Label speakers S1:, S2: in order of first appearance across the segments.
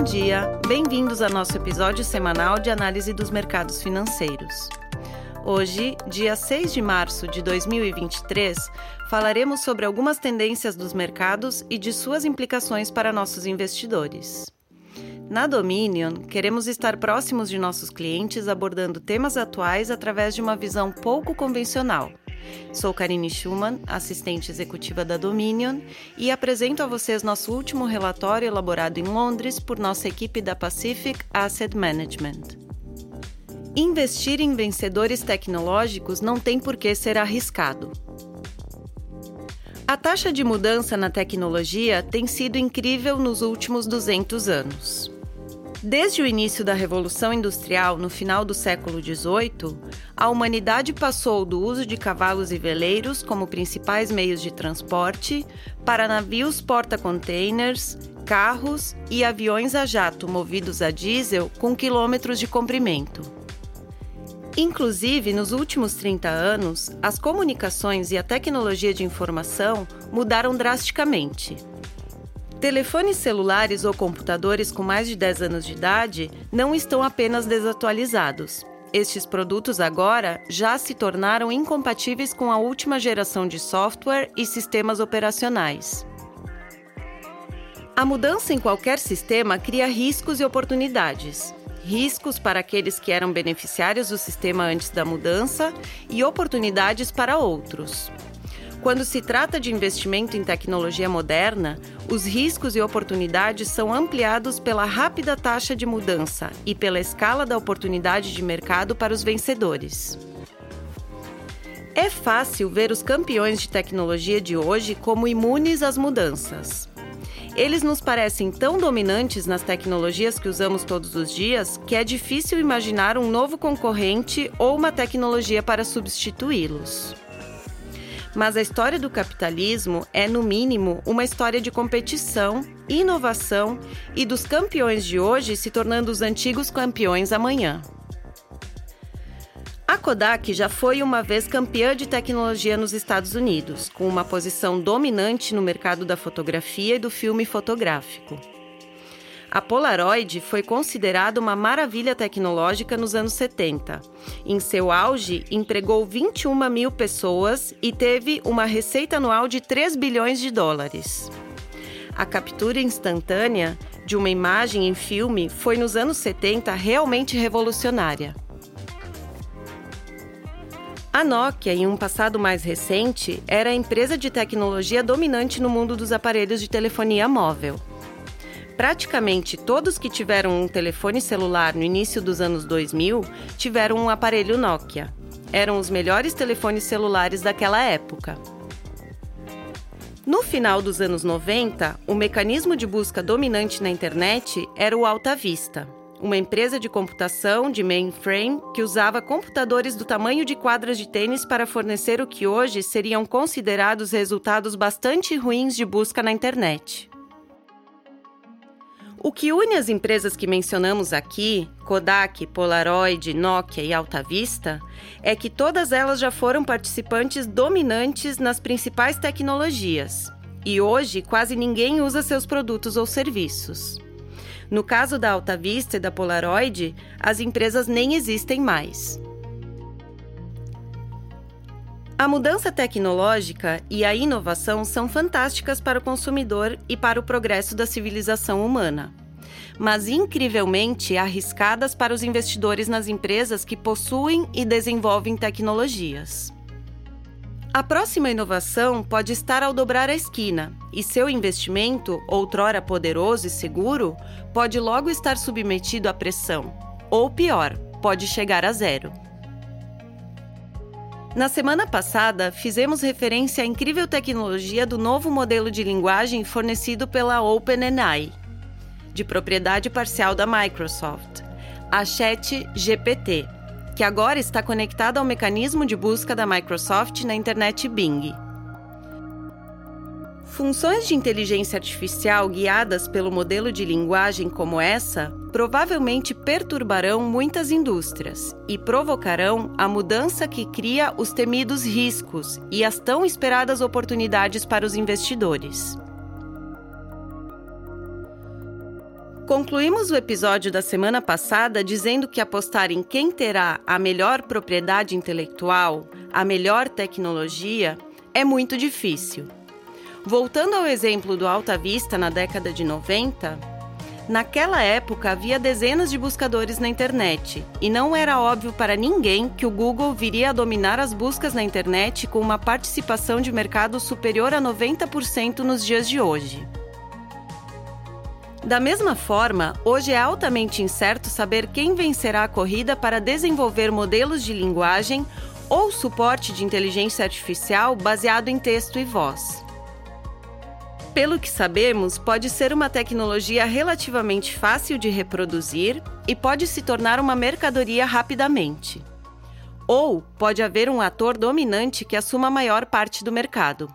S1: Bom dia, bem-vindos ao nosso episódio semanal de análise dos mercados financeiros. Hoje, dia 6 de março de 2023, falaremos sobre algumas tendências dos mercados e de suas implicações para nossos investidores. Na Dominion, queremos estar próximos de nossos clientes abordando temas atuais através de uma visão pouco convencional. Sou Karine Schumann, assistente executiva da Dominion, e apresento a vocês nosso último relatório elaborado em Londres por nossa equipe da Pacific Asset Management. Investir em vencedores tecnológicos não tem por que ser arriscado. A taxa de mudança na tecnologia tem sido incrível nos últimos 200 anos. Desde o início da Revolução Industrial, no final do século XVIII, a humanidade passou do uso de cavalos e veleiros como principais meios de transporte para navios porta-containers, carros e aviões a jato movidos a diesel com quilômetros de comprimento. Inclusive, nos últimos 30 anos, as comunicações e a tecnologia de informação mudaram drasticamente. Telefones celulares ou computadores com mais de 10 anos de idade não estão apenas desatualizados. Estes produtos agora já se tornaram incompatíveis com a última geração de software e sistemas operacionais. A mudança em qualquer sistema cria riscos e oportunidades riscos para aqueles que eram beneficiários do sistema antes da mudança e oportunidades para outros. Quando se trata de investimento em tecnologia moderna, os riscos e oportunidades são ampliados pela rápida taxa de mudança e pela escala da oportunidade de mercado para os vencedores. É fácil ver os campeões de tecnologia de hoje como imunes às mudanças. Eles nos parecem tão dominantes nas tecnologias que usamos todos os dias que é difícil imaginar um novo concorrente ou uma tecnologia para substituí-los. Mas a história do capitalismo é, no mínimo, uma história de competição, inovação e dos campeões de hoje se tornando os antigos campeões amanhã. A Kodak já foi uma vez campeã de tecnologia nos Estados Unidos, com uma posição dominante no mercado da fotografia e do filme fotográfico. A Polaroid foi considerada uma maravilha tecnológica nos anos 70. Em seu auge, empregou 21 mil pessoas e teve uma receita anual de 3 bilhões de dólares. A captura instantânea de uma imagem em filme foi nos anos 70 realmente revolucionária. A Nokia, em um passado mais recente, era a empresa de tecnologia dominante no mundo dos aparelhos de telefonia móvel. Praticamente todos que tiveram um telefone celular no início dos anos 2000 tiveram um aparelho Nokia. Eram os melhores telefones celulares daquela época. No final dos anos 90, o mecanismo de busca dominante na internet era o Alta Vista uma empresa de computação de mainframe que usava computadores do tamanho de quadras de tênis para fornecer o que hoje seriam considerados resultados bastante ruins de busca na internet. O que une as empresas que mencionamos aqui, Kodak, Polaroid, Nokia e Alta Vista, é que todas elas já foram participantes dominantes nas principais tecnologias. E hoje quase ninguém usa seus produtos ou serviços. No caso da Alta Vista e da Polaroid, as empresas nem existem mais. A mudança tecnológica e a inovação são fantásticas para o consumidor e para o progresso da civilização humana, mas incrivelmente arriscadas para os investidores nas empresas que possuem e desenvolvem tecnologias. A próxima inovação pode estar ao dobrar a esquina, e seu investimento, outrora poderoso e seguro, pode logo estar submetido à pressão, ou pior, pode chegar a zero. Na semana passada, fizemos referência à incrível tecnologia do novo modelo de linguagem fornecido pela OpenAI, de propriedade parcial da Microsoft, a ChatGPT que agora está conectada ao mecanismo de busca da Microsoft na internet Bing. Funções de inteligência artificial guiadas pelo modelo de linguagem como essa provavelmente perturbarão muitas indústrias e provocarão a mudança que cria os temidos riscos e as tão esperadas oportunidades para os investidores. Concluímos o episódio da semana passada dizendo que apostar em quem terá a melhor propriedade intelectual, a melhor tecnologia, é muito difícil. Voltando ao exemplo do Alta Vista na década de 90, naquela época havia dezenas de buscadores na internet e não era óbvio para ninguém que o Google viria a dominar as buscas na internet com uma participação de mercado superior a 90% nos dias de hoje. Da mesma forma, hoje é altamente incerto saber quem vencerá a corrida para desenvolver modelos de linguagem ou suporte de inteligência artificial baseado em texto e voz. Pelo que sabemos, pode ser uma tecnologia relativamente fácil de reproduzir e pode se tornar uma mercadoria rapidamente. Ou pode haver um ator dominante que assuma a maior parte do mercado.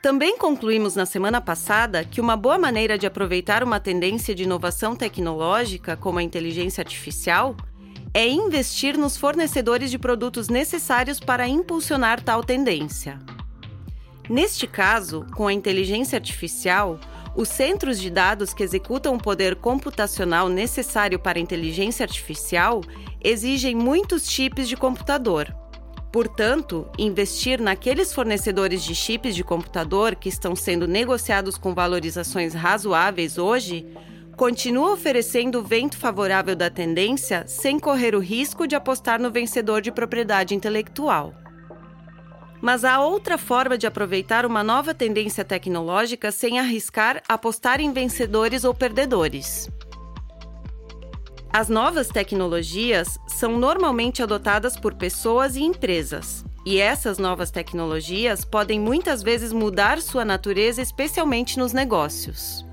S1: Também concluímos na semana passada que uma boa maneira de aproveitar uma tendência de inovação tecnológica, como a inteligência artificial, é investir nos fornecedores de produtos necessários para impulsionar tal tendência. Neste caso, com a inteligência artificial, os centros de dados que executam o poder computacional necessário para a inteligência artificial exigem muitos chips de computador Portanto, investir naqueles fornecedores de chips de computador que estão sendo negociados com valorizações razoáveis hoje continua oferecendo o vento favorável da tendência sem correr o risco de apostar no vencedor de propriedade intelectual. Mas há outra forma de aproveitar uma nova tendência tecnológica sem arriscar apostar em vencedores ou perdedores. As novas tecnologias são normalmente adotadas por pessoas e empresas, e essas novas tecnologias podem muitas vezes mudar sua natureza, especialmente nos negócios.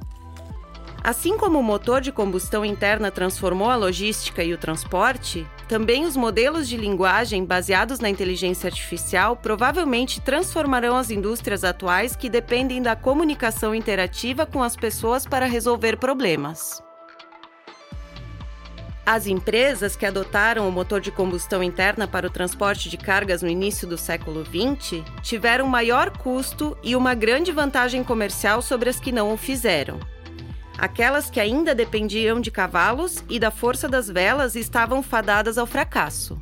S1: Assim como o motor de combustão interna transformou a logística e o transporte, também os modelos de linguagem baseados na inteligência artificial provavelmente transformarão as indústrias atuais que dependem da comunicação interativa com as pessoas para resolver problemas. As empresas que adotaram o motor de combustão interna para o transporte de cargas no início do século XX tiveram maior custo e uma grande vantagem comercial sobre as que não o fizeram. Aquelas que ainda dependiam de cavalos e da força das velas estavam fadadas ao fracasso.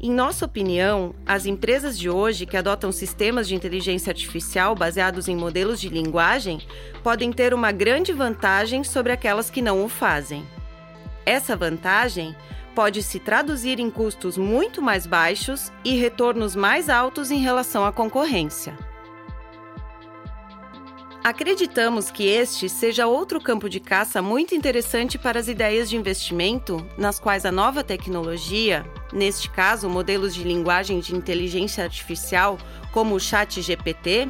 S1: Em nossa opinião, as empresas de hoje que adotam sistemas de inteligência artificial baseados em modelos de linguagem podem ter uma grande vantagem sobre aquelas que não o fazem. Essa vantagem pode se traduzir em custos muito mais baixos e retornos mais altos em relação à concorrência. Acreditamos que este seja outro campo de caça muito interessante para as ideias de investimento, nas quais a nova tecnologia, neste caso modelos de linguagem de inteligência artificial como o Chat GPT,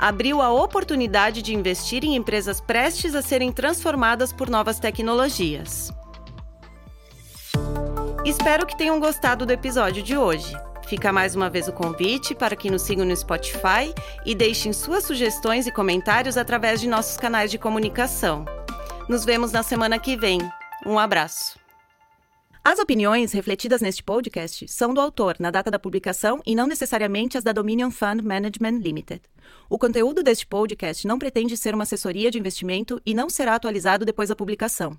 S1: abriu a oportunidade de investir em empresas prestes a serem transformadas por novas tecnologias. Espero que tenham gostado do episódio de hoje. Fica mais uma vez o convite para que nos sigam no Spotify e deixem suas sugestões e comentários através de nossos canais de comunicação. Nos vemos na semana que vem. Um abraço. As opiniões refletidas neste podcast são do autor na data da publicação e não necessariamente as da Dominion Fund Management Limited. O conteúdo deste podcast não pretende ser uma assessoria de investimento e não será atualizado depois da publicação.